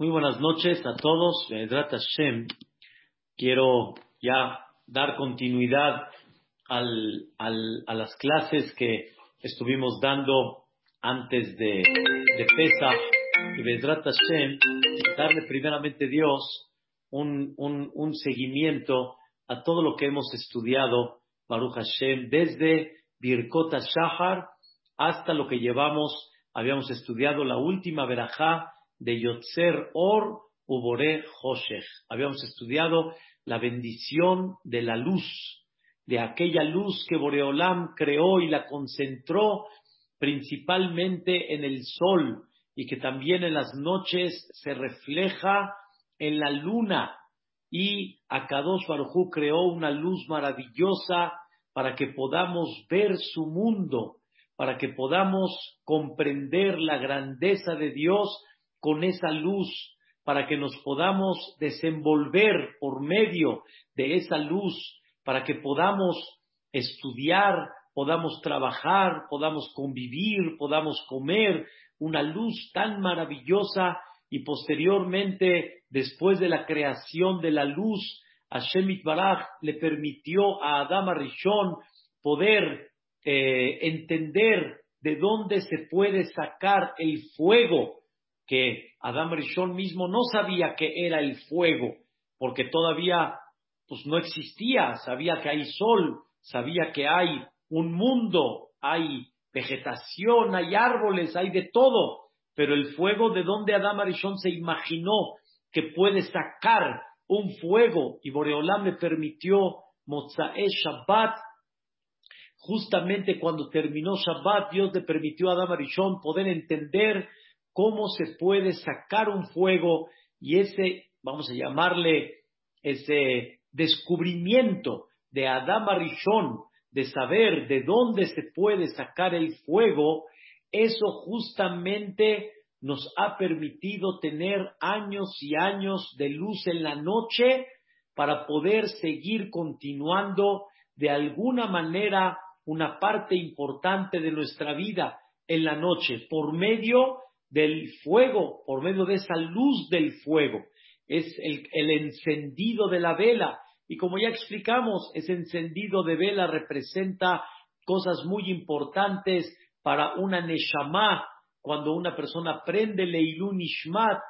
Muy buenas noches a todos. Vedrat Hashem. Quiero ya dar continuidad al, al, a las clases que estuvimos dando antes de, de Pesach. Y Vedrat Hashem, darle primeramente Dios un, un, un seguimiento a todo lo que hemos estudiado, Baruch Hashem, desde Birkot Shahar hasta lo que llevamos, habíamos estudiado la última verajá de Yotzer Or Ubore Hoshech. Habíamos estudiado la bendición de la luz, de aquella luz que Boreolam creó y la concentró principalmente en el sol y que también en las noches se refleja en la luna. Y Akadosh Baruj creó una luz maravillosa para que podamos ver su mundo, para que podamos comprender la grandeza de Dios con esa luz, para que nos podamos desenvolver por medio de esa luz, para que podamos estudiar, podamos trabajar, podamos convivir, podamos comer, una luz tan maravillosa y posteriormente, después de la creación de la luz, Hashem Baraj le permitió a Adam Arishon poder eh, entender de dónde se puede sacar el fuego que Adam Rishon mismo no sabía que era el fuego, porque todavía pues no existía, sabía que hay sol, sabía que hay un mundo, hay vegetación, hay árboles, hay de todo, pero el fuego de donde Adam Rishon se imaginó que puede sacar un fuego y Boreolam le permitió Mozae Shabbat. Justamente cuando terminó Shabbat, Dios le permitió a Adam Arishon poder entender cómo se puede sacar un fuego y ese, vamos a llamarle, ese descubrimiento de Adam Arishon, de saber de dónde se puede sacar el fuego, eso justamente nos ha permitido tener años y años de luz en la noche para poder seguir continuando de alguna manera una parte importante de nuestra vida en la noche por medio del fuego, por medio de esa luz del fuego. Es el, encendido de la vela. Y como ya explicamos, ese encendido de vela representa cosas muy importantes para una Neshama, cuando una persona prende Leilun Ishmat,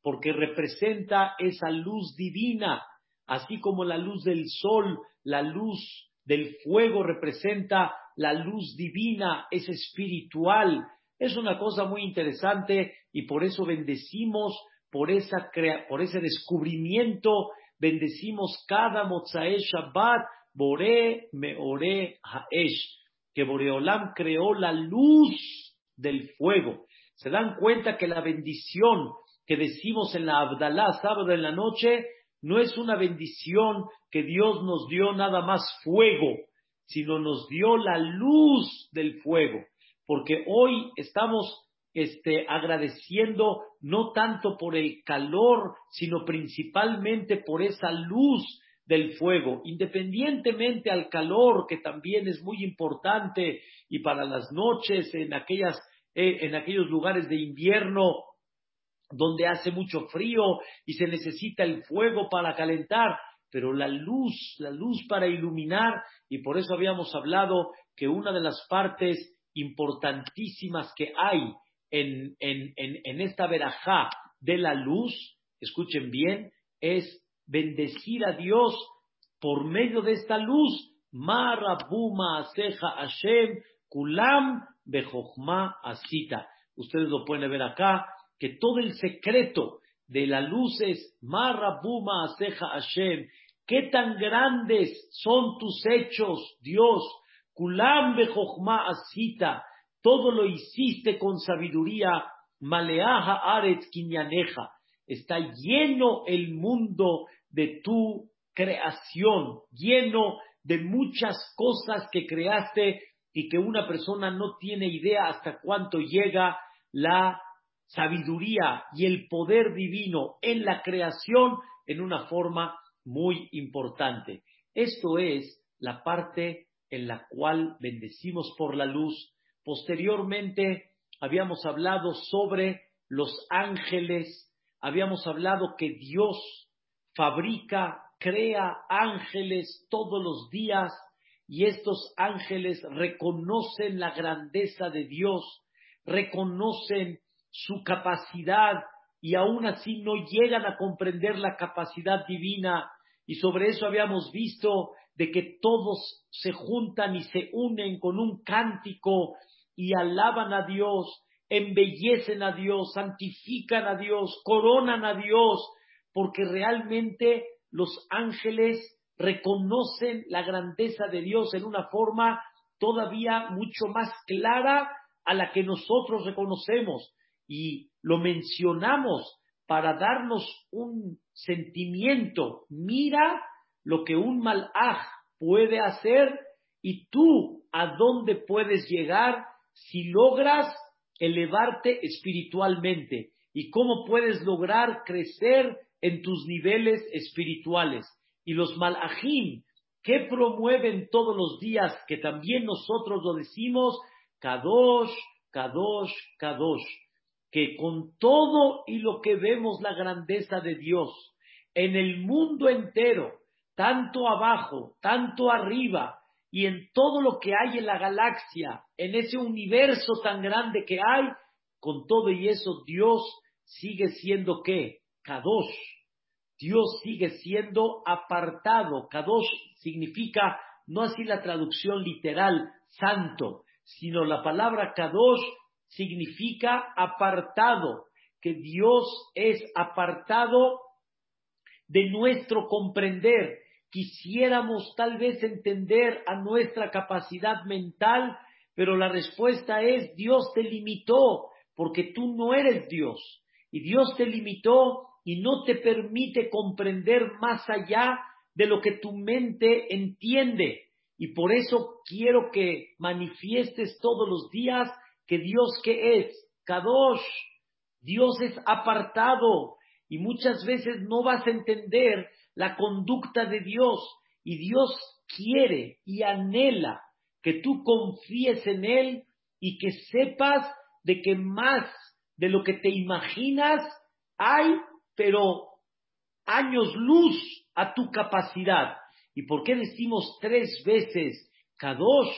porque representa esa luz divina, así como la luz del sol, la luz del fuego representa la luz divina, es espiritual, es una cosa muy interesante y por eso bendecimos por, esa por ese descubrimiento, bendecimos cada Mozae Shabbat, Bore Meore Haesh, que Boreolam creó la luz del fuego. Se dan cuenta que la bendición que decimos en la Abdalá, sábado en la noche, no es una bendición que Dios nos dio nada más fuego, sino nos dio la luz del fuego porque hoy estamos este, agradeciendo no tanto por el calor, sino principalmente por esa luz del fuego, independientemente al calor, que también es muy importante, y para las noches en, aquellas, eh, en aquellos lugares de invierno donde hace mucho frío y se necesita el fuego para calentar, pero la luz, la luz para iluminar, y por eso habíamos hablado que una de las partes importantísimas que hay en, en, en, esta verajá de la luz, escuchen bien, es bendecir a Dios por medio de esta luz. Marabuma Aseja Hashem Kulam Bejochma Asita. Ustedes lo pueden ver acá, que todo el secreto de la luz es Marabuma Aseja Hashem. ¿Qué tan grandes son tus hechos, Dios? Kulam asita, todo lo hiciste con sabiduría, maleaja aretz kinyaneja, está lleno el mundo de tu creación, lleno de muchas cosas que creaste y que una persona no tiene idea hasta cuánto llega la sabiduría y el poder divino en la creación en una forma muy importante. Esto es la parte en la cual bendecimos por la luz. Posteriormente habíamos hablado sobre los ángeles, habíamos hablado que Dios fabrica, crea ángeles todos los días y estos ángeles reconocen la grandeza de Dios, reconocen su capacidad y aún así no llegan a comprender la capacidad divina. Y sobre eso habíamos visto de que todos se juntan y se unen con un cántico y alaban a Dios, embellecen a Dios, santifican a Dios, coronan a Dios, porque realmente los ángeles reconocen la grandeza de Dios en una forma todavía mucho más clara a la que nosotros reconocemos y lo mencionamos para darnos un sentimiento. Mira lo que un malaj puede hacer y tú a dónde puedes llegar si logras elevarte espiritualmente y cómo puedes lograr crecer en tus niveles espirituales. Y los malajim, que promueven todos los días, que también nosotros lo decimos, Kadosh, Kadosh, Kadosh, que con todo y lo que vemos la grandeza de Dios en el mundo entero, tanto abajo, tanto arriba, y en todo lo que hay en la galaxia, en ese universo tan grande que hay, con todo y eso Dios sigue siendo qué? Kadosh. Dios sigue siendo apartado. Kadosh significa, no así la traducción literal, santo, sino la palabra Kadosh significa apartado, que Dios es apartado de nuestro comprender. Quisiéramos tal vez entender a nuestra capacidad mental, pero la respuesta es Dios te limitó porque tú no eres Dios. Y Dios te limitó y no te permite comprender más allá de lo que tu mente entiende. Y por eso quiero que manifiestes todos los días que Dios que es, Kadosh, Dios es apartado y muchas veces no vas a entender la conducta de Dios y Dios quiere y anhela que tú confíes en Él y que sepas de que más de lo que te imaginas hay, pero años luz a tu capacidad. ¿Y por qué decimos tres veces Kadosh?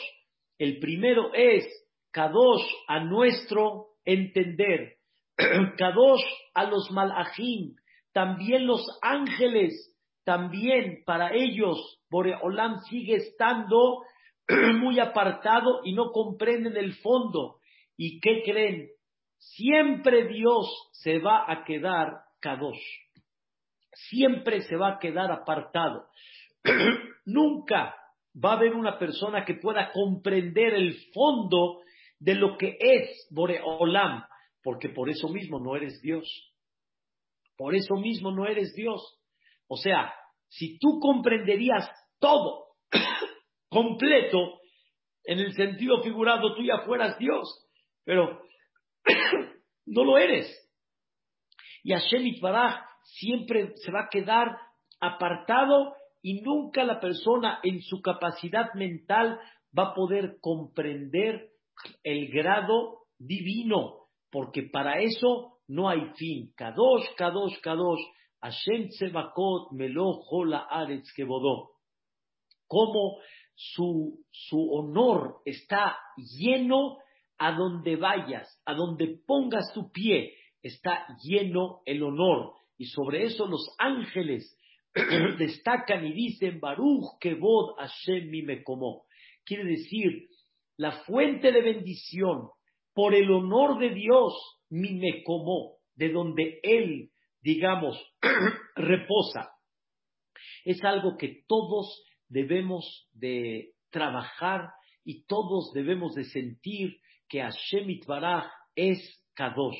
El primero es Kadosh a nuestro entender, Kadosh a los malajim, también los ángeles, también para ellos Boreolam sigue estando muy apartado y no comprenden el fondo. ¿Y qué creen? Siempre Dios se va a quedar Kadosh. Siempre se va a quedar apartado. Nunca va a haber una persona que pueda comprender el fondo de lo que es Boreolam, porque por eso mismo no eres Dios. Por eso mismo no eres Dios. O sea, si tú comprenderías todo, completo, en el sentido figurado, tú ya fueras Dios, pero no lo eres. Y Hashem Itbaraj siempre se va a quedar apartado y nunca la persona en su capacidad mental va a poder comprender el grado divino, porque para eso no hay fin. Kadosh, Kadosh, Kadosh, Hashem Melo, Jola, Aretz, Kebodó. Como su, su honor está lleno a donde vayas, a donde pongas tu pie, está lleno el honor. Y sobre eso los ángeles destacan y dicen, Baruch Kebod Hashem mi me como. Quiere decir, la fuente de bendición, por el honor de Dios, mi me como, de donde Él, digamos, reposa. Es algo que todos debemos de trabajar y todos debemos de sentir que Hashem Itbaraj es Kadosh.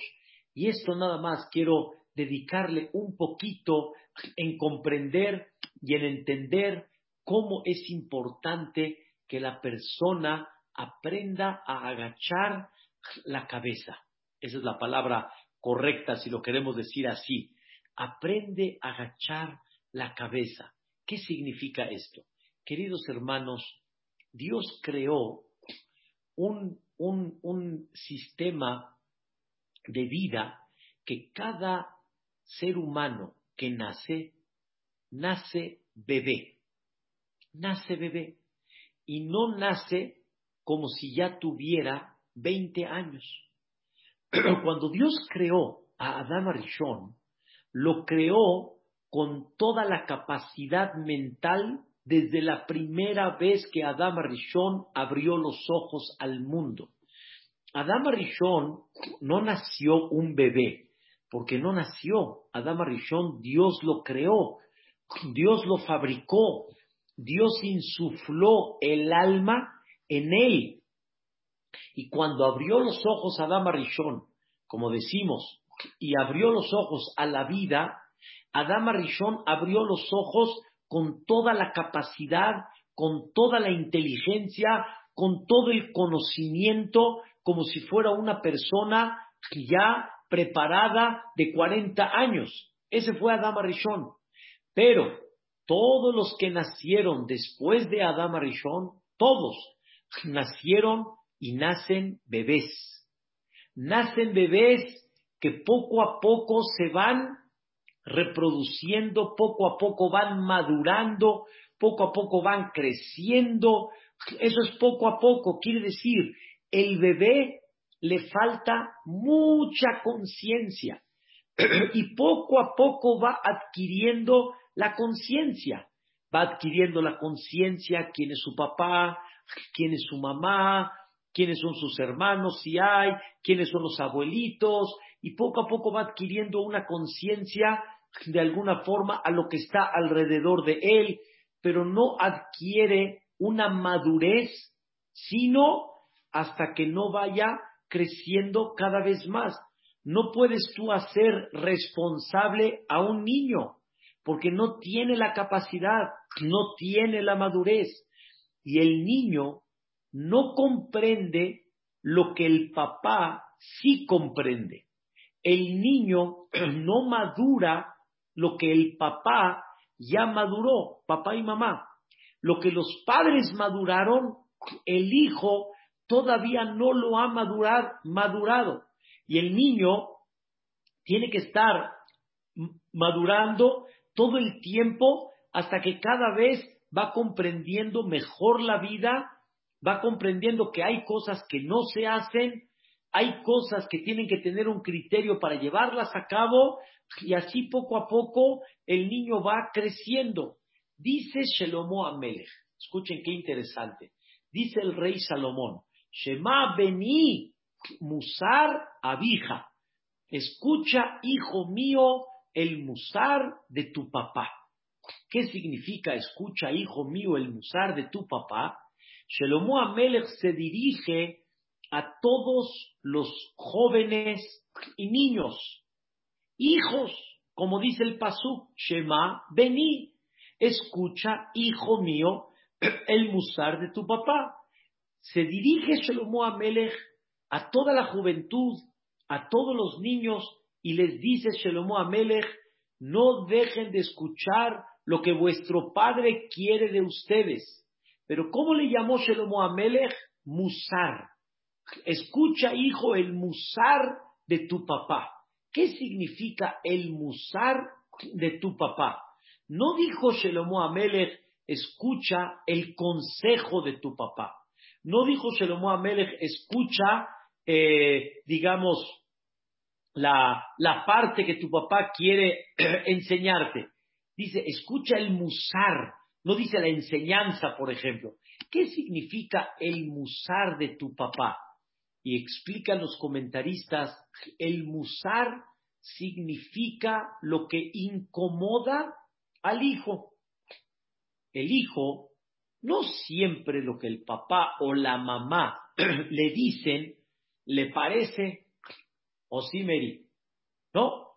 Y esto nada más quiero dedicarle un poquito en comprender y en entender cómo es importante que la persona aprenda a agachar la cabeza. Esa es la palabra correcta si lo queremos decir así. Aprende a agachar la cabeza. ¿Qué significa esto? Queridos hermanos, Dios creó un, un, un sistema de vida que cada ser humano que nace, nace bebé. Nace bebé. Y no nace como si ya tuviera 20 años. Cuando Dios creó a Adán Arishon, lo creó con toda la capacidad mental desde la primera vez que Adán Arishon abrió los ojos al mundo. Adán Arishon no nació un bebé, porque no nació. Adán Arishon Dios lo creó, Dios lo fabricó, Dios insufló el alma en él. Y cuando abrió los ojos a Adán Arishon, como decimos, y abrió los ojos a la vida, Adán Arishon abrió los ojos con toda la capacidad, con toda la inteligencia, con todo el conocimiento, como si fuera una persona ya preparada de 40 años. Ese fue Adama Rishon. Pero todos los que nacieron después de Adama Rishon, todos nacieron y nacen bebés. Nacen bebés que poco a poco se van reproduciendo, poco a poco van madurando, poco a poco van creciendo. Eso es poco a poco, quiere decir, el bebé le falta mucha conciencia y poco a poco va adquiriendo la conciencia. Va adquiriendo la conciencia quién es su papá, quién es su mamá, quiénes son sus hermanos, si hay, quiénes son los abuelitos, y poco a poco va adquiriendo una conciencia de alguna forma a lo que está alrededor de él, pero no adquiere una madurez, sino hasta que no vaya creciendo cada vez más. No puedes tú hacer responsable a un niño, porque no tiene la capacidad, no tiene la madurez. Y el niño no comprende lo que el papá sí comprende. El niño no madura lo que el papá ya maduró, papá y mamá. Lo que los padres maduraron, el hijo todavía no lo ha madurado. Y el niño tiene que estar madurando todo el tiempo hasta que cada vez va comprendiendo mejor la vida, va comprendiendo que hay cosas que no se hacen, hay cosas que tienen que tener un criterio para llevarlas a cabo y así poco a poco el niño va creciendo. Dice Shelomo Amelech, escuchen qué interesante, dice el rey Salomón, Shema Beni Musar Abija, escucha, hijo mío, el musar de tu papá. ¿Qué significa escucha, hijo mío, el musar de tu papá? Shelomo Amelech se dirige a todos los jóvenes y niños, hijos, como dice el Pasuk, Shema, vení, escucha, hijo mío, el musar de tu papá. Se dirige Shlomo Amelech a toda la juventud, a todos los niños, y les dice Shlomo Amelech, no dejen de escuchar lo que vuestro padre quiere de ustedes. Pero ¿cómo le llamó Shlomo Amelech? Musar. Escucha, hijo, el musar de tu papá. ¿Qué significa el musar de tu papá? No dijo Shelomo Amelech, escucha el consejo de tu papá. No dijo Shelomo Amelech, escucha, eh, digamos, la, la parte que tu papá quiere enseñarte. Dice, escucha el musar, no dice la enseñanza, por ejemplo. ¿Qué significa el musar de tu papá? Y explican los comentaristas, el musar significa lo que incomoda al hijo. El hijo, no siempre lo que el papá o la mamá le dicen le parece, o sí, Mary, no,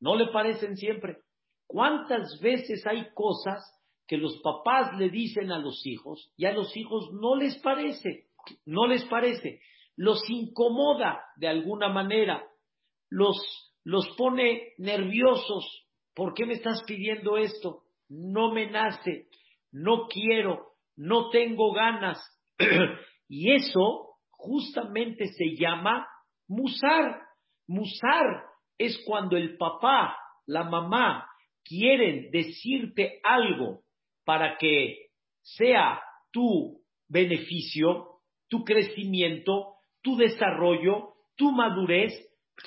no le parecen siempre. ¿Cuántas veces hay cosas que los papás le dicen a los hijos y a los hijos no les parece? No les parece los incomoda de alguna manera, los, los pone nerviosos. ¿Por qué me estás pidiendo esto? No me nace, no quiero, no tengo ganas. y eso justamente se llama musar. Musar es cuando el papá la mamá quieren decirte algo para que sea tu beneficio, tu crecimiento, tu desarrollo, tu madurez,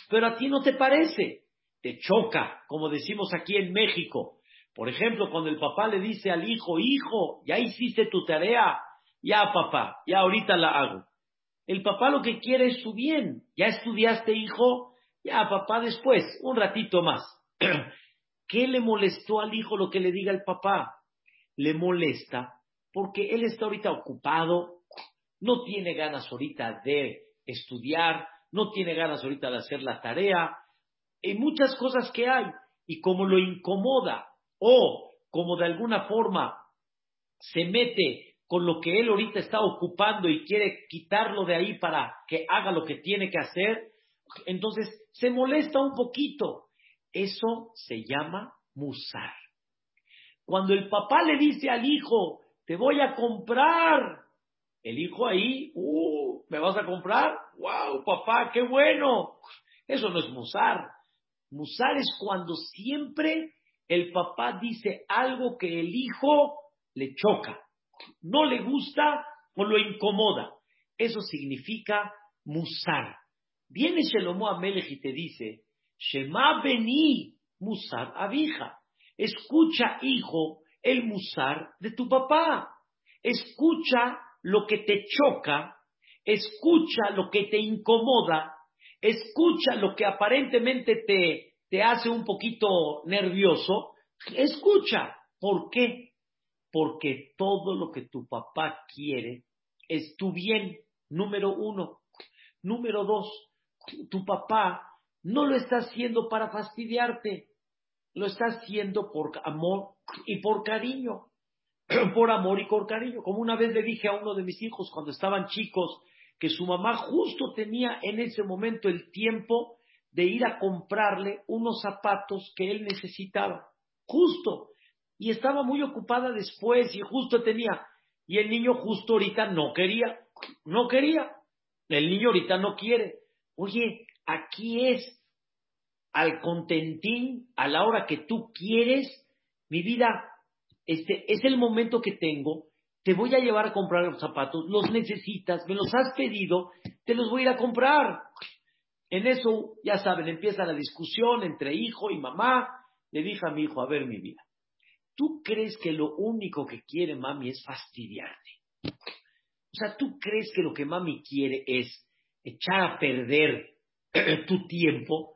pero a ti no te parece, te choca, como decimos aquí en México. Por ejemplo, cuando el papá le dice al hijo, hijo, ya hiciste tu tarea, ya papá, ya ahorita la hago. El papá lo que quiere es su bien. ¿Ya estudiaste, hijo? Ya, papá, después, un ratito más. ¿Qué le molestó al hijo lo que le diga el papá? Le molesta porque él está ahorita ocupado, no tiene ganas ahorita de estudiar, no tiene ganas ahorita de hacer la tarea, hay muchas cosas que hay, y como lo incomoda o como de alguna forma se mete con lo que él ahorita está ocupando y quiere quitarlo de ahí para que haga lo que tiene que hacer, entonces se molesta un poquito. Eso se llama musar. Cuando el papá le dice al hijo, te voy a comprar, el hijo ahí, uh, ¿me vas a comprar? ¡Wow, papá, qué bueno! Eso no es musar. Musar es cuando siempre el papá dice algo que el hijo le choca no le gusta o lo incomoda. Eso significa musar. Viene Shelomo Amelech y te dice, Shema beni musar abija. Escucha, hijo, el musar de tu papá. Escucha lo que te choca, escucha lo que te incomoda, escucha lo que aparentemente te, te hace un poquito nervioso. Escucha. ¿Por qué? porque todo lo que tu papá quiere es tu bien, número uno. Número dos, tu papá no lo está haciendo para fastidiarte, lo está haciendo por amor y por cariño, por amor y por cariño. Como una vez le dije a uno de mis hijos cuando estaban chicos, que su mamá justo tenía en ese momento el tiempo de ir a comprarle unos zapatos que él necesitaba. Justo y estaba muy ocupada después y justo tenía. Y el niño justo ahorita no quería, no quería. El niño ahorita no quiere. Oye, aquí es al contentín, a la hora que tú quieres, mi vida, este es el momento que tengo, te voy a llevar a comprar los zapatos, los necesitas, me los has pedido, te los voy a ir a comprar. En eso, ya saben, empieza la discusión entre hijo y mamá. Le dije a mi hijo, a ver mi vida, ¿Tú crees que lo único que quiere mami es fastidiarte? O sea, ¿tú crees que lo que mami quiere es echar a perder tu tiempo?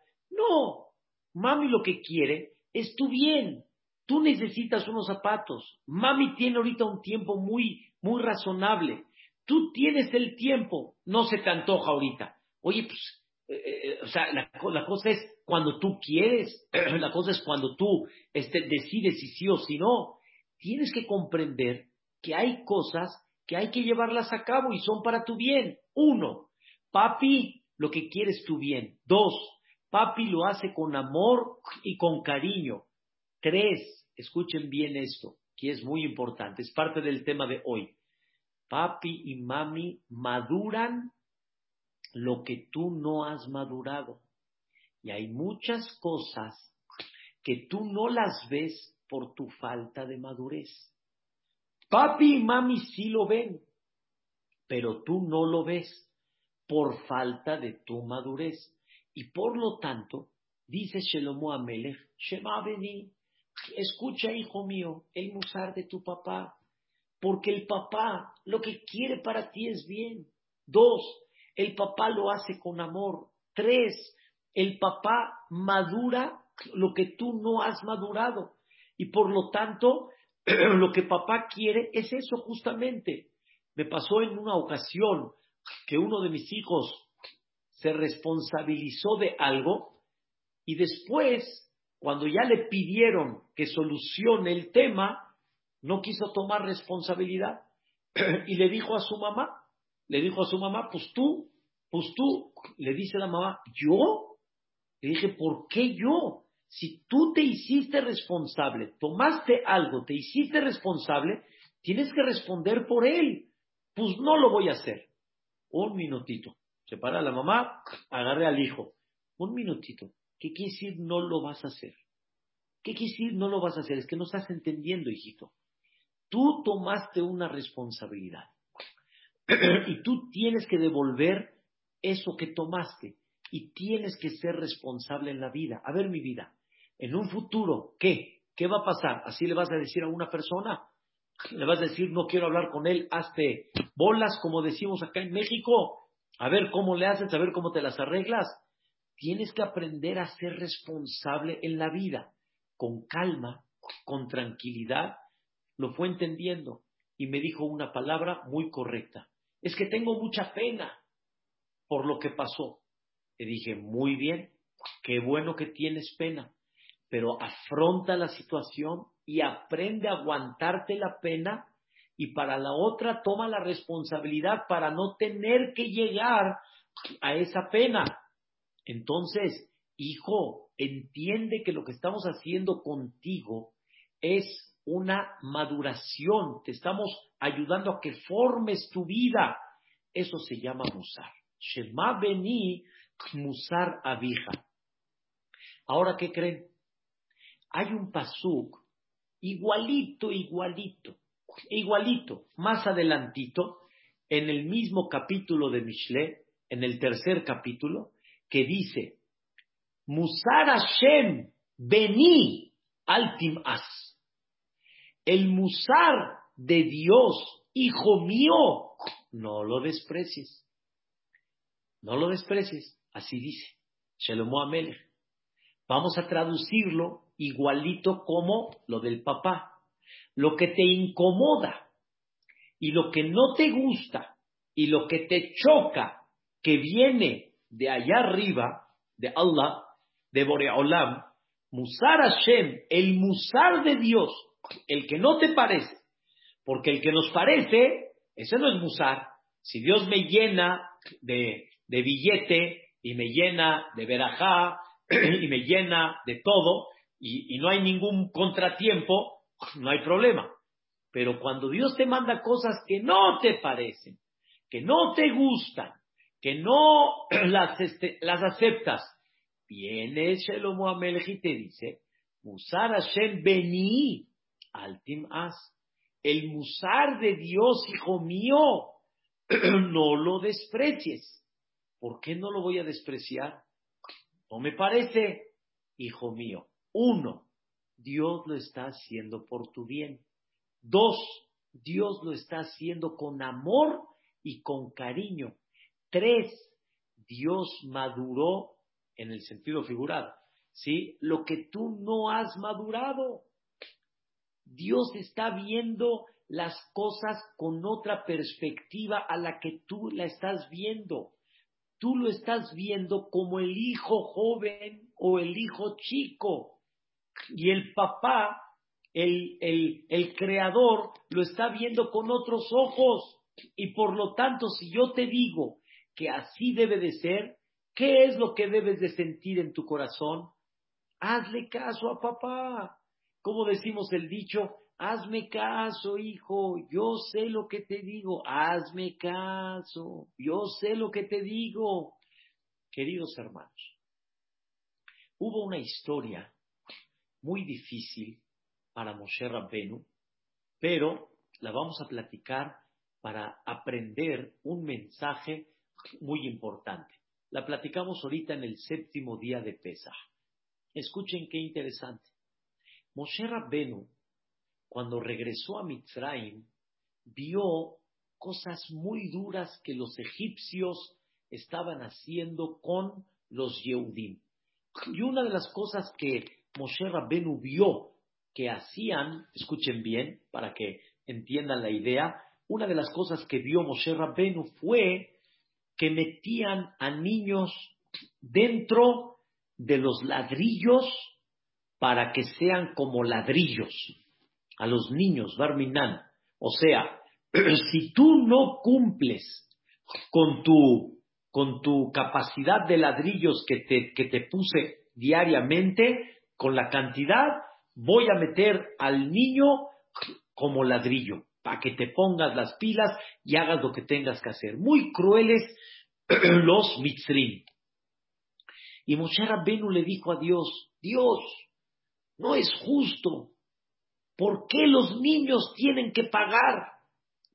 No, mami lo que quiere es tu bien. Tú necesitas unos zapatos. Mami tiene ahorita un tiempo muy, muy razonable. Tú tienes el tiempo. No se te antoja ahorita. Oye, pues eh, eh, o sea, la, cosa es cuando tú quieres, la cosa es cuando tú este, decides si sí o si no. Tienes que comprender que hay cosas que hay que llevarlas a cabo y son para tu bien. Uno, papi lo que quiere es tu bien. Dos, papi lo hace con amor y con cariño. Tres, escuchen bien esto, que es muy importante, es parte del tema de hoy. Papi y mami maduran lo que tú no has madurado. Y hay muchas cosas que tú no las ves por tu falta de madurez. Papi y mami sí lo ven, pero tú no lo ves por falta de tu madurez. Y por lo tanto, dice Shelomo Amelech, Shema Beni, escucha, hijo mío, el musar de tu papá, porque el papá lo que quiere para ti es bien. Dos, el papá lo hace con amor. Tres, el papá madura lo que tú no has madurado. Y por lo tanto, lo que papá quiere es eso justamente. Me pasó en una ocasión que uno de mis hijos se responsabilizó de algo y después, cuando ya le pidieron que solucione el tema, no quiso tomar responsabilidad y le dijo a su mamá, le dijo a su mamá, pues tú, pues tú, le dice la mamá, ¿yo? Le dije, ¿por qué yo? Si tú te hiciste responsable, tomaste algo, te hiciste responsable, tienes que responder por él. Pues no lo voy a hacer. Un minutito. Se para la mamá, agarre al hijo. Un minutito. ¿Qué quiere decir no lo vas a hacer? ¿Qué quiere decir no lo vas a hacer? Es que no estás entendiendo, hijito. Tú tomaste una responsabilidad y tú tienes que devolver eso que tomaste y tienes que ser responsable en la vida. A ver, mi vida, en un futuro, ¿qué? ¿Qué va a pasar? ¿Así le vas a decir a una persona? ¿Le vas a decir, no quiero hablar con él, hazte bolas, como decimos acá en México? A ver cómo le haces, a ver cómo te las arreglas. Tienes que aprender a ser responsable en la vida, con calma, con tranquilidad. Lo fue entendiendo y me dijo una palabra muy correcta. Es que tengo mucha pena por lo que pasó. Le dije, muy bien, qué bueno que tienes pena, pero afronta la situación y aprende a aguantarte la pena y para la otra toma la responsabilidad para no tener que llegar a esa pena. Entonces, hijo, entiende que lo que estamos haciendo contigo es una maduración, te estamos ayudando a que formes tu vida. Eso se llama musar. Shema beni musar abija. Ahora, ¿qué creen? Hay un pasuk igualito, igualito, igualito, más adelantito, en el mismo capítulo de Mishle, en el tercer capítulo, que dice, Musar Hashem beni altim as. El musar de Dios, hijo mío, no lo desprecies. No lo desprecies. Así dice Shelomo Amelech. Vamos a traducirlo igualito como lo del papá. Lo que te incomoda y lo que no te gusta y lo que te choca que viene de allá arriba, de Allah, de Boreolam, Musar Hashem, el Musar de Dios, el que no te parece, porque el que nos parece, ese no es Musar. Si Dios me llena de, de billete y me llena de verajá y me llena de todo y, y no hay ningún contratiempo, no hay problema. Pero cuando Dios te manda cosas que no te parecen, que no te gustan, que no las, este, las aceptas, viene Shelomo Amelech y te dice, Musar Hashem Beni, Altim As. El Musar de Dios, hijo mío, no lo desprecies. ¿Por qué no lo voy a despreciar? No me parece, hijo mío. Uno, Dios lo está haciendo por tu bien. Dos, Dios lo está haciendo con amor y con cariño. Tres, Dios maduró en el sentido figurado, ¿sí? Lo que tú no has madurado. Dios está viendo las cosas con otra perspectiva a la que tú la estás viendo tú lo estás viendo como el hijo joven o el hijo chico. Y el papá, el, el, el creador, lo está viendo con otros ojos. Y por lo tanto, si yo te digo que así debe de ser, ¿qué es lo que debes de sentir en tu corazón? Hazle caso a papá. Como decimos el dicho, Hazme caso, hijo, yo sé lo que te digo, hazme caso, yo sé lo que te digo. Queridos hermanos, hubo una historia muy difícil para Moshe Rabbenu, pero la vamos a platicar para aprender un mensaje muy importante. La platicamos ahorita en el séptimo día de Pesach. Escuchen qué interesante. Moshe Rabbenu cuando regresó a Mitzrayim, vio cosas muy duras que los egipcios estaban haciendo con los Yehudim. Y una de las cosas que Moshe Rabbenu vio que hacían, escuchen bien para que entiendan la idea, una de las cosas que vio Moshe Rabbenu fue que metían a niños dentro de los ladrillos para que sean como ladrillos a los niños, Barminan. O sea, si tú no cumples con tu, con tu capacidad de ladrillos que te, que te puse diariamente, con la cantidad, voy a meter al niño como ladrillo, para que te pongas las pilas y hagas lo que tengas que hacer. Muy crueles los mitzrim. Y Moshe Rabbenu le dijo a Dios, Dios, no es justo. ¿Por qué los niños tienen que pagar?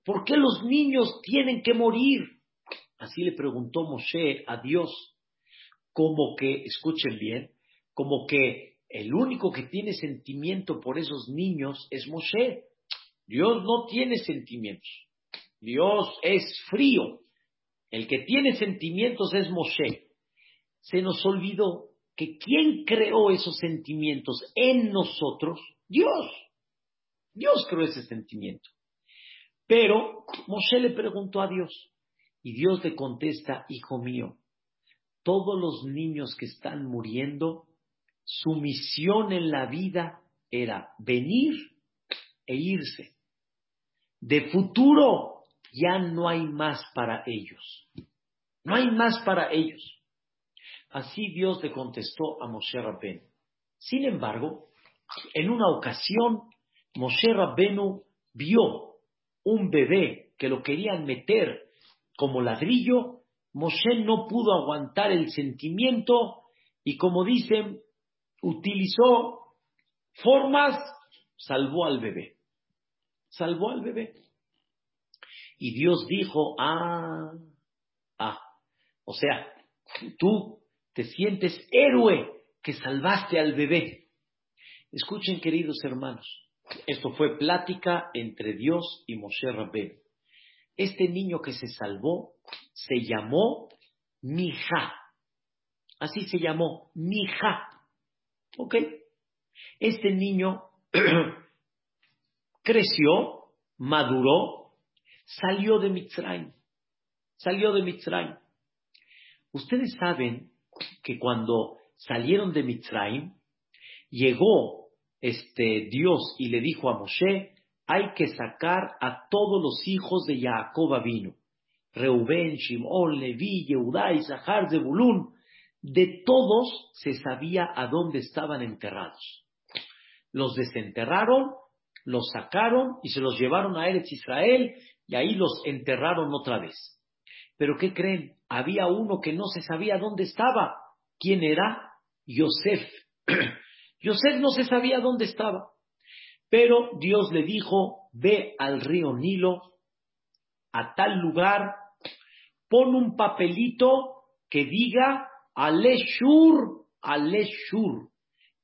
¿Por qué los niños tienen que morir? Así le preguntó Moshe a Dios, como que, escuchen bien, como que el único que tiene sentimiento por esos niños es Moshe. Dios no tiene sentimientos. Dios es frío. El que tiene sentimientos es Moshe. Se nos olvidó que quien creó esos sentimientos en nosotros, Dios. Dios creó ese sentimiento. Pero Moshe le preguntó a Dios y Dios le contesta, hijo mío, todos los niños que están muriendo, su misión en la vida era venir e irse. De futuro ya no hay más para ellos. No hay más para ellos. Así Dios le contestó a Moshe Rabbenu. Sin embargo, en una ocasión, Moshe Rabbenu vio un bebé que lo querían meter como ladrillo. Moshe no pudo aguantar el sentimiento y como dicen, utilizó formas, salvó al bebé. Salvó al bebé. Y Dios dijo, ah, ah, o sea, tú te sientes héroe que salvaste al bebé. Escuchen, queridos hermanos, esto fue plática entre Dios y Moshe Rabbe. Este niño que se salvó se llamó Mija. Así se llamó, Mija. ¿Ok? Este niño creció, maduró, salió de Mitzrayim. Salió de Mitzrayim. Ustedes saben que cuando salieron de Mitzrayim, llegó este Dios y le dijo a Moshe, hay que sacar a todos los hijos de Jacob vino. Reubén, Shimón, Leví, Yehudá, Isahar, Zebulún, de todos se sabía a dónde estaban enterrados. Los desenterraron, los sacaron y se los llevaron a Eretz Israel y ahí los enterraron otra vez. Pero ¿qué creen? Había uno que no se sabía dónde estaba. ¿Quién era? Yosef. Yosef no se sabía dónde estaba. Pero Dios le dijo, ve al río Nilo, a tal lugar, pon un papelito que diga Aleshur, Aleshur,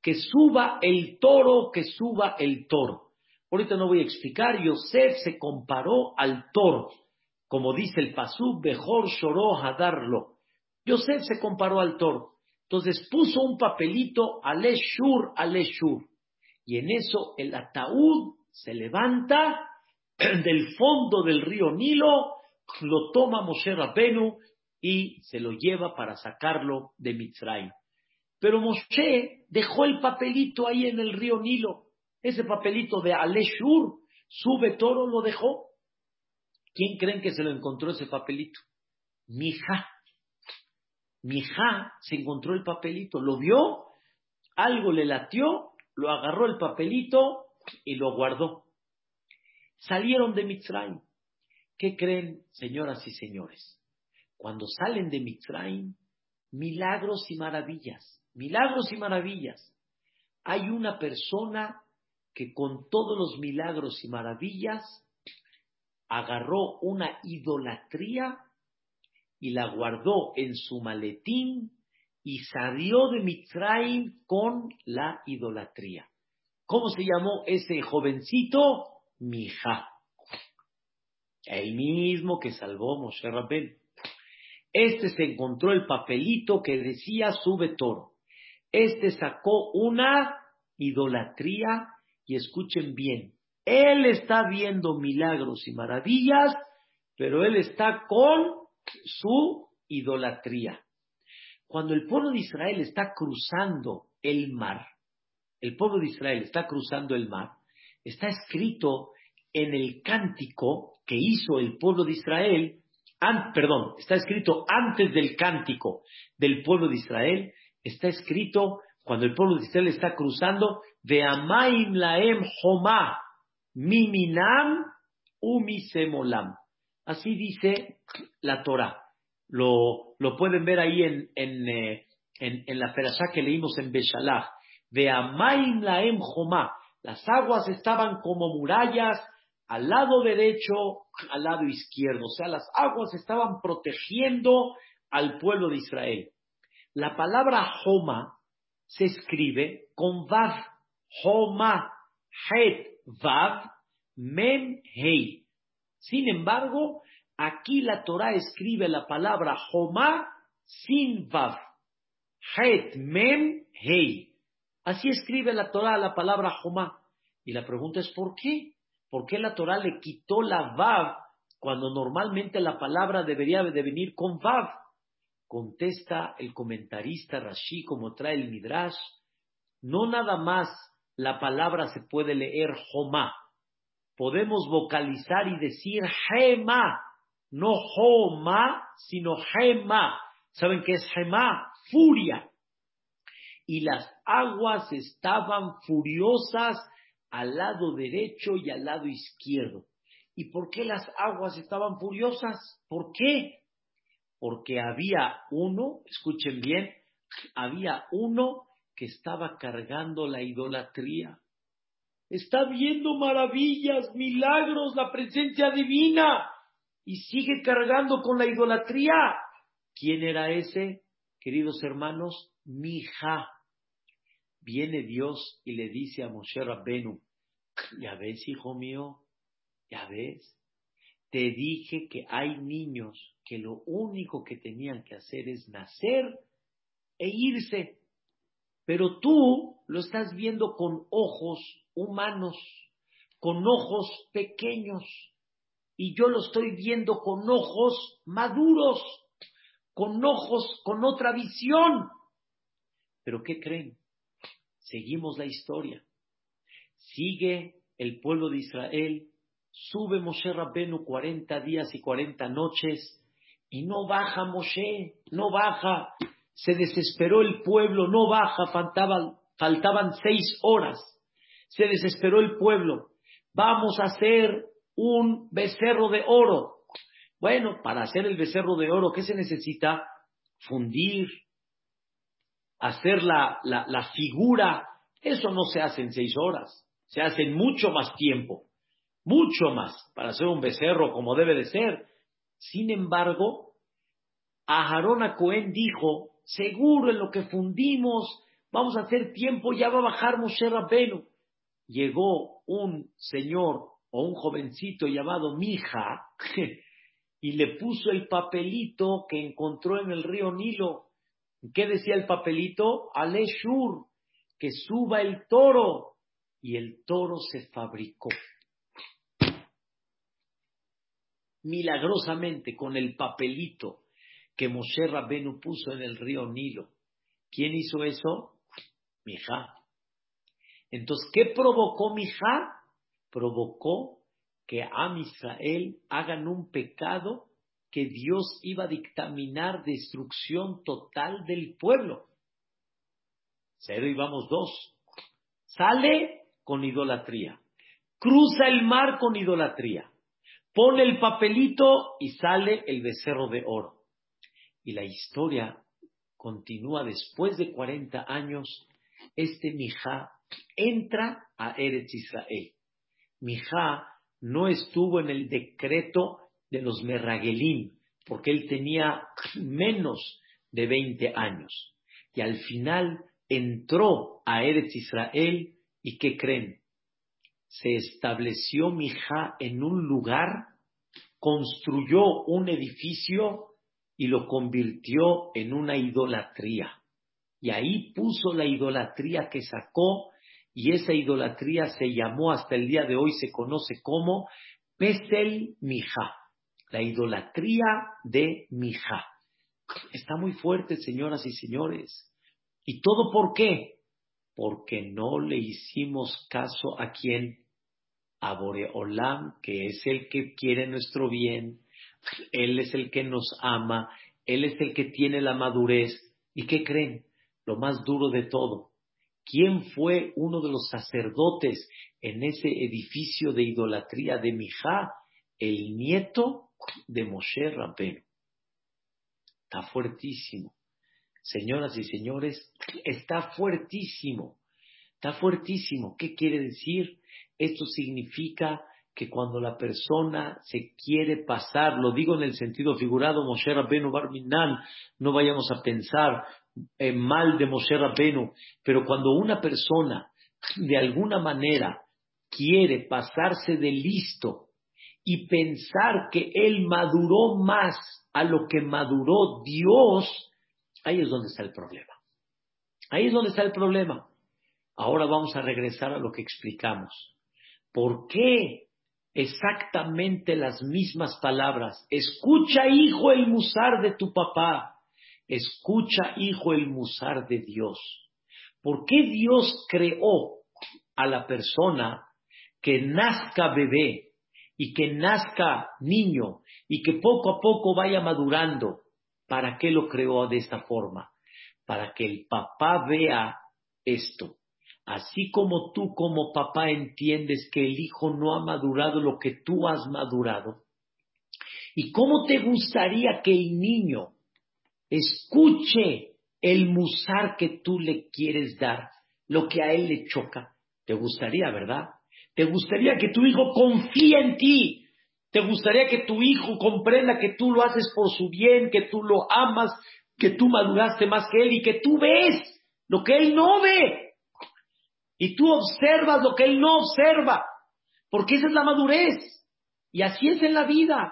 que suba el toro, que suba el toro. Ahorita no voy a explicar, Yosef se comparó al toro, como dice el Pasú, mejor lloró a darlo. Yosef se comparó al toro. Entonces puso un papelito, Aleshur, Aleshur. Y en eso el ataúd se levanta del fondo del río Nilo, lo toma Moshe Rabenu y se lo lleva para sacarlo de Mitzrayim. Pero Moshe dejó el papelito ahí en el río Nilo, ese papelito de Aleshur, sube toro, lo dejó. ¿Quién creen que se lo encontró ese papelito? Mija. Mija se encontró el papelito, lo vio, algo le latió, lo agarró el papelito y lo guardó. Salieron de Mitzrayim. ¿Qué creen, señoras y señores? Cuando salen de Mitzrayim, milagros y maravillas, milagros y maravillas. Hay una persona que con todos los milagros y maravillas agarró una idolatría y la guardó en su maletín y salió de Mitzrayim con la idolatría. ¿Cómo se llamó ese jovencito? Mija. El mismo que salvó Moshe Rabben. Este se encontró el papelito que decía sube toro. Este sacó una idolatría y escuchen bien, él está viendo milagros y maravillas, pero él está con su idolatría. Cuando el pueblo de Israel está cruzando el mar, el pueblo de Israel está cruzando el mar, está escrito en el cántico que hizo el pueblo de Israel perdón, está escrito antes del cántico del pueblo de Israel, está escrito cuando el pueblo de Israel está cruzando, de Amaim Laem Homa, Miminam Umisemolam. Así dice la Torah. Lo, lo pueden ver ahí en, en, eh, en, la perashá que leímos en Beshalach. de Amaim Laem Jomá. Las aguas estaban como murallas al lado derecho, al lado izquierdo. O sea, las aguas estaban protegiendo al pueblo de Israel. La palabra Joma se escribe con Vav. Joma, Het, Vav, Mem, Hei. Sin embargo, aquí la Torah escribe la palabra Joma sin Vav. Het, Mem, Hei. Así escribe la Torah la palabra Joma. Y la pregunta es ¿por qué? ¿Por qué la Torah le quitó la Vav cuando normalmente la palabra debería de venir con Vav? Contesta el comentarista Rashi, como trae el Midrash, no nada más la palabra se puede leer Joma. Podemos vocalizar y decir Hema, no Joma, sino Hema. ¿Saben qué es Hema? Furia y las aguas estaban furiosas al lado derecho y al lado izquierdo. ¿Y por qué las aguas estaban furiosas? ¿Por qué? Porque había uno, escuchen bien, había uno que estaba cargando la idolatría. Está viendo maravillas, milagros, la presencia divina y sigue cargando con la idolatría. ¿Quién era ese, queridos hermanos? Mija viene Dios y le dice a Moshe Rabbenu, ya ves, hijo mío, ya ves, te dije que hay niños que lo único que tenían que hacer es nacer e irse, pero tú lo estás viendo con ojos humanos, con ojos pequeños, y yo lo estoy viendo con ojos maduros, con ojos, con otra visión. Pero ¿qué creen? Seguimos la historia. Sigue el pueblo de Israel, sube Moshe Rabbenu 40 días y 40 noches y no baja Moshe, no baja. Se desesperó el pueblo, no baja, faltaban, faltaban seis horas. Se desesperó el pueblo. Vamos a hacer un becerro de oro. Bueno, para hacer el becerro de oro, ¿qué se necesita? Fundir, hacer la, la, figura, eso no se hace en seis horas, se hace en mucho más tiempo, mucho más para hacer un becerro como debe de ser. Sin embargo, Aharón a Cohen dijo, seguro en lo que fundimos, vamos a hacer tiempo, ya va a bajar Moshe Rabbenu. Llegó un señor o un jovencito llamado Mija y le puso el papelito que encontró en el río Nilo ¿Qué decía el papelito? Aleshur, que suba el toro. Y el toro se fabricó. Milagrosamente con el papelito que Moshe Rabbenu puso en el río Nilo. ¿Quién hizo eso? Mija. Entonces, ¿qué provocó Mija? Provocó que Am Israel hagan un pecado que Dios iba a dictaminar destrucción total del pueblo. Cero y vamos dos. Sale con idolatría. Cruza el mar con idolatría. Pone el papelito y sale el becerro de oro. Y la historia continúa después de 40 años. Este Mijá entra a Eretz Israel. Mijá no estuvo en el decreto de los Merragelim, porque él tenía menos de 20 años. Y al final entró a Eretz Israel y ¿qué creen? Se estableció Mija en un lugar, construyó un edificio y lo convirtió en una idolatría. Y ahí puso la idolatría que sacó y esa idolatría se llamó hasta el día de hoy, se conoce como Pesel Mija la idolatría de Mija. Está muy fuerte, señoras y señores. ¿Y todo por qué? Porque no le hicimos caso a quién? A Boreolam, que es el que quiere nuestro bien, Él es el que nos ama, Él es el que tiene la madurez. ¿Y qué creen? Lo más duro de todo. ¿Quién fue uno de los sacerdotes en ese edificio de idolatría de Mija? El nieto de Moshe Rabbeinu. Está fuertísimo. Señoras y señores, está fuertísimo. Está fuertísimo. ¿Qué quiere decir? Esto significa que cuando la persona se quiere pasar, lo digo en el sentido figurado, Moshe Barminan, no vayamos a pensar eh, mal de Moshe Rabbenu, pero cuando una persona de alguna manera quiere pasarse de listo y pensar que él maduró más a lo que maduró Dios, ahí es donde está el problema. Ahí es donde está el problema. Ahora vamos a regresar a lo que explicamos. ¿Por qué exactamente las mismas palabras? Escucha, hijo, el musar de tu papá. Escucha, hijo, el musar de Dios. ¿Por qué Dios creó a la persona que nazca bebé y que nazca niño y que poco a poco vaya madurando? ¿Para qué lo creó de esta forma? Para que el papá vea esto. Así como tú como papá entiendes que el hijo no ha madurado lo que tú has madurado, ¿y cómo te gustaría que el niño escuche el musar que tú le quieres dar, lo que a él le choca? ¿Te gustaría, verdad? ¿Te gustaría que tu hijo confíe en ti? ¿Te gustaría que tu hijo comprenda que tú lo haces por su bien, que tú lo amas, que tú maduraste más que él y que tú ves lo que él no ve? Y tú observas lo que él no observa, porque esa es la madurez. Y así es en la vida.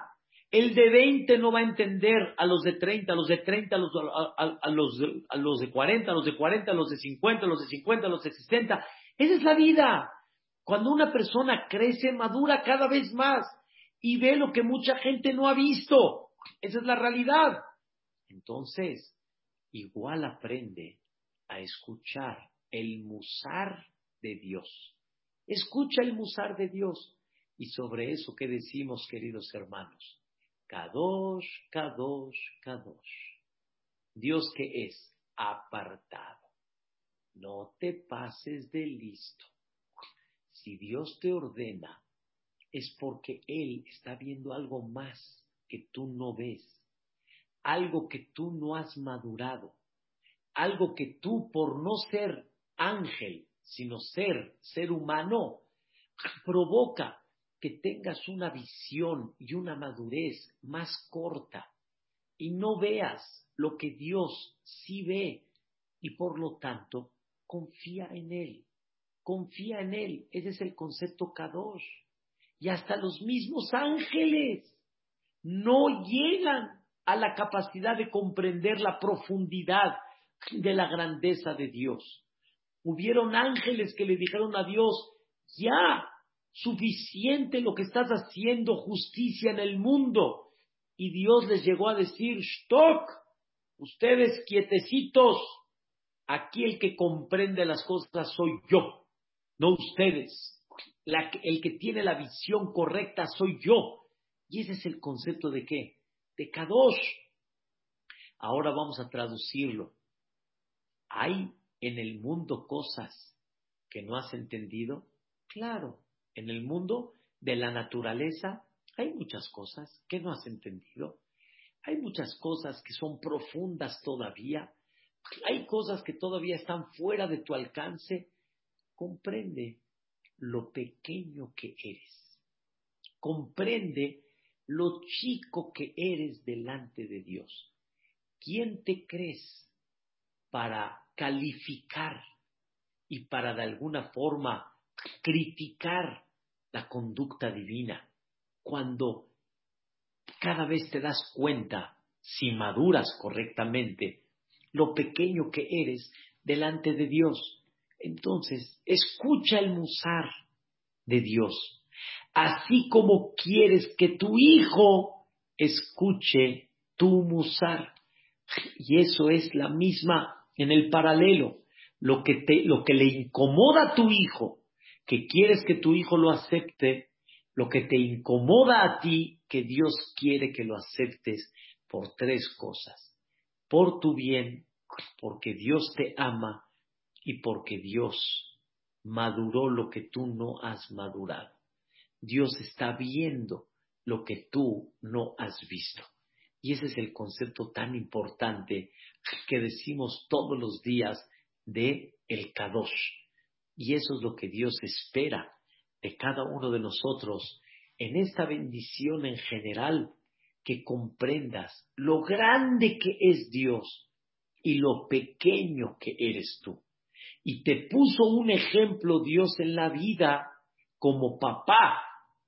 El de 20 no va a entender a los de 30, a los de 30, a los, a, los, de 40, a los de 40, a los de 50, a los de 50, a los de 60. Esa es la vida. Cuando una persona crece, madura cada vez más y ve lo que mucha gente no ha visto. Esa es la realidad. Entonces, igual aprende a escuchar el musar de Dios. Escucha el musar de Dios. Y sobre eso, ¿qué decimos, queridos hermanos? Kadosh, Kadosh, Kadosh. Dios que es apartado. No te pases de listo. Si Dios te ordena, es porque Él está viendo algo más que tú no ves, algo que tú no has madurado, algo que tú por no ser ángel, sino ser ser humano, provoca que tengas una visión y una madurez más corta y no veas lo que Dios sí ve y por lo tanto confía en Él, confía en Él, ese es el concepto Kadosh. Y hasta los mismos ángeles no llegan a la capacidad de comprender la profundidad de la grandeza de Dios. Hubieron ángeles que le dijeron a Dios, ya, suficiente lo que estás haciendo justicia en el mundo. Y Dios les llegó a decir, Stock, ustedes quietecitos, aquí el que comprende las cosas soy yo, no ustedes. El que tiene la visión correcta soy yo. Y ese es el concepto de qué? De Kadosh. Ahora vamos a traducirlo. Hay en el mundo cosas que no has entendido? Claro, en el mundo de la naturaleza hay muchas cosas que no has entendido. Hay muchas cosas que son profundas todavía. Hay cosas que todavía están fuera de tu alcance. Comprende lo pequeño que eres. Comprende lo chico que eres delante de Dios. ¿Quién te crees para calificar y para de alguna forma criticar la conducta divina cuando cada vez te das cuenta, si maduras correctamente, lo pequeño que eres delante de Dios. Entonces, escucha el musar de Dios, así como quieres que tu hijo escuche tu musar. Y eso es la misma en el paralelo, lo que, te, lo que le incomoda a tu hijo, que quieres que tu hijo lo acepte, lo que te incomoda a ti, que Dios quiere que lo aceptes por tres cosas. Por tu bien, porque Dios te ama y porque Dios maduró lo que tú no has madurado. Dios está viendo lo que tú no has visto. Y ese es el concepto tan importante que decimos todos los días de el Kadosh. Y eso es lo que Dios espera de cada uno de nosotros en esta bendición en general, que comprendas lo grande que es Dios y lo pequeño que eres tú. Y te puso un ejemplo Dios en la vida como papá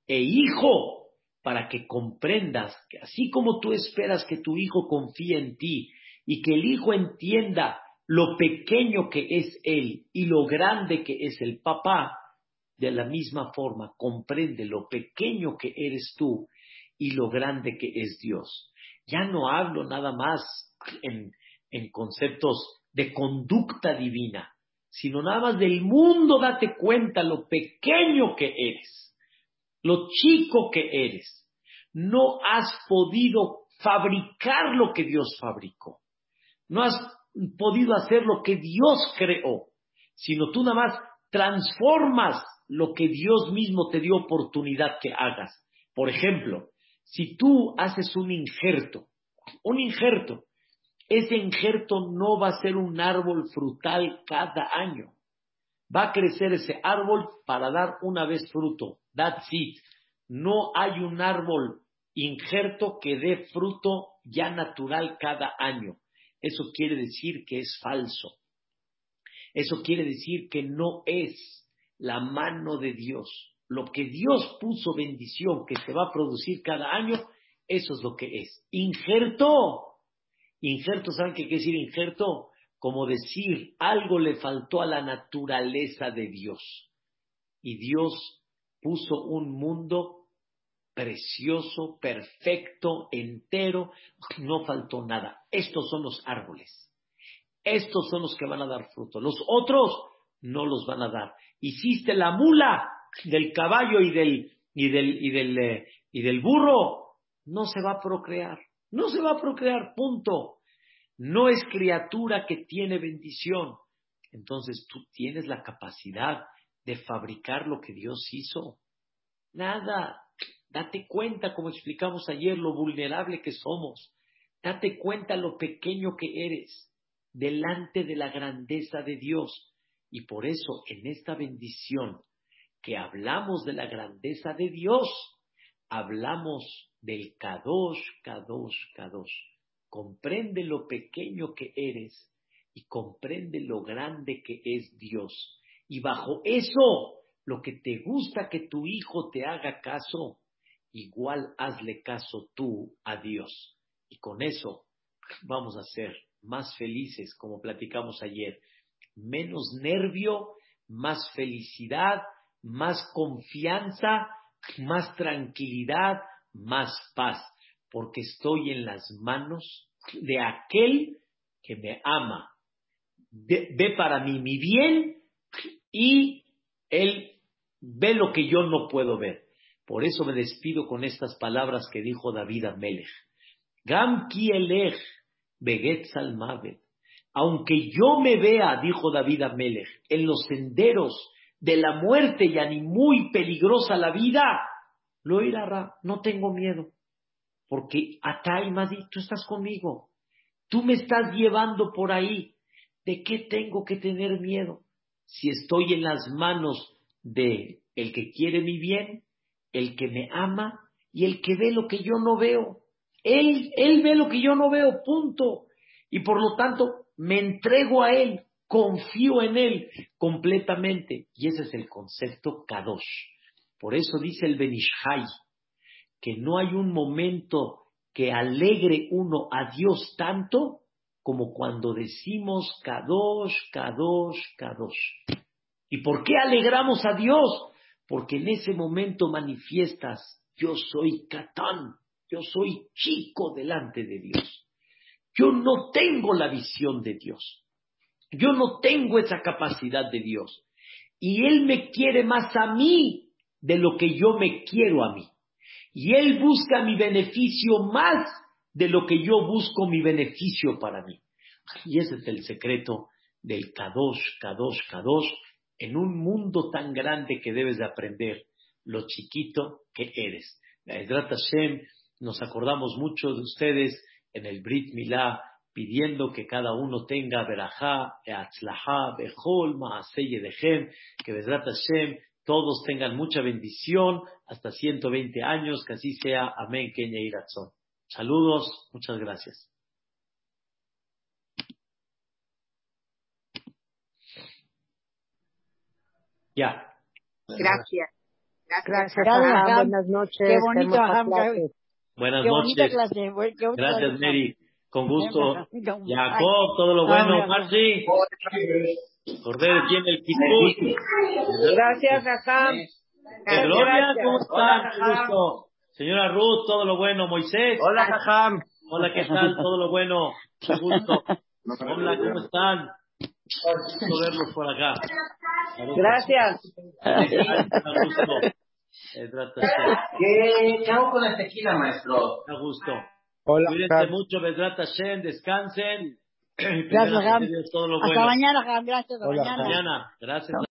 e hijo para que comprendas que así como tú esperas que tu hijo confíe en ti y que el hijo entienda lo pequeño que es él y lo grande que es el papá, de la misma forma comprende lo pequeño que eres tú y lo grande que es Dios. Ya no hablo nada más en, en conceptos de conducta divina, sino nada más del mundo date cuenta lo pequeño que eres, lo chico que eres. No has podido fabricar lo que Dios fabricó. No has podido hacer lo que Dios creó, sino tú nada más transformas lo que Dios mismo te dio oportunidad que hagas. Por ejemplo, si tú haces un injerto, un injerto, ese injerto no va a ser un árbol frutal cada año. Va a crecer ese árbol para dar una vez fruto. That's it. No hay un árbol injerto que dé fruto ya natural cada año. Eso quiere decir que es falso. Eso quiere decir que no es la mano de Dios. Lo que Dios puso bendición que se va a producir cada año, eso es lo que es. Injerto. Injerto, ¿saben qué quiere decir injerto? Como decir, algo le faltó a la naturaleza de Dios. Y Dios puso un mundo precioso, perfecto, entero, no faltó nada. Estos son los árboles. Estos son los que van a dar fruto. Los otros no los van a dar. Hiciste la mula del caballo y del, y del, y del, eh, y del burro, no se va a procrear. No se va a procrear, punto. No es criatura que tiene bendición. Entonces tú tienes la capacidad de fabricar lo que Dios hizo. Nada, Date cuenta, como explicamos ayer, lo vulnerable que somos. Date cuenta lo pequeño que eres delante de la grandeza de Dios. Y por eso, en esta bendición que hablamos de la grandeza de Dios, hablamos del Kadosh, Kadosh, Kadosh. Comprende lo pequeño que eres y comprende lo grande que es Dios. Y bajo eso, lo que te gusta que tu hijo te haga caso, igual hazle caso tú a Dios. Y con eso vamos a ser más felices, como platicamos ayer. Menos nervio, más felicidad, más confianza, más tranquilidad, más paz, porque estoy en las manos de aquel que me ama. ve para mí mi bien y él ve lo que yo no puedo ver. Por eso me despido con estas palabras que dijo David a Melech. Gam ki elech beget salmavet. Aunque yo me vea, dijo David a Melech, en los senderos de la muerte y ni muy peligrosa la vida, lo irá, no tengo miedo. Porque Atai Madi, tú estás conmigo. Tú me estás llevando por ahí. ¿De qué tengo que tener miedo? Si estoy en las manos de el que quiere mi bien, el que me ama y el que ve lo que yo no veo. Él, él ve lo que yo no veo, punto. Y por lo tanto, me entrego a Él, confío en Él completamente. Y ese es el concepto Kadosh. Por eso dice el Benishai, que no hay un momento que alegre uno a Dios tanto como cuando decimos Kadosh, Kadosh, Kadosh. ¿Y por qué alegramos a Dios? porque en ese momento manifiestas, yo soy Catán, yo soy chico delante de Dios. Yo no tengo la visión de Dios. Yo no tengo esa capacidad de Dios. Y Él me quiere más a mí de lo que yo me quiero a mí. Y Él busca mi beneficio más de lo que yo busco mi beneficio para mí. Y ese es el secreto del Kadosh, Kadosh, Kadosh, en un mundo tan grande que debes de aprender lo chiquito que eres. Edrat Hashem, nos acordamos mucho de ustedes en el Brit Milá pidiendo que cada uno tenga verajá, atzlajá, bejol, maaseye que Bezrat Hashem, todos tengan mucha bendición hasta 120 años, que así sea. Amén, Kenya y Saludos, muchas gracias. Ya. Gracias. Gracias. Gracias. Buenas noches. Qué bonito, Buenas noches. Gracias, Mary. Con gusto. Jacob, todo lo bueno. Marci. Cordero tiene el kibbutz. Gracias, Raham. Gloria, ¿cómo están? gusto. Señora Ruth, todo lo bueno. Moisés. Hola, Raham. Hola, ¿qué tal? Todo lo bueno. Qué gusto. Hola, ¿cómo están? Gusto verlos por acá. Gracias. ¿Qué, ¿Qué hago con la tequila, maestro? A gusto. Hola. Cuídense mucho, Vedrat Hashem, descansen. Gracias, Hasta mañana, Gracias, hasta mañana. mañana. Gracias.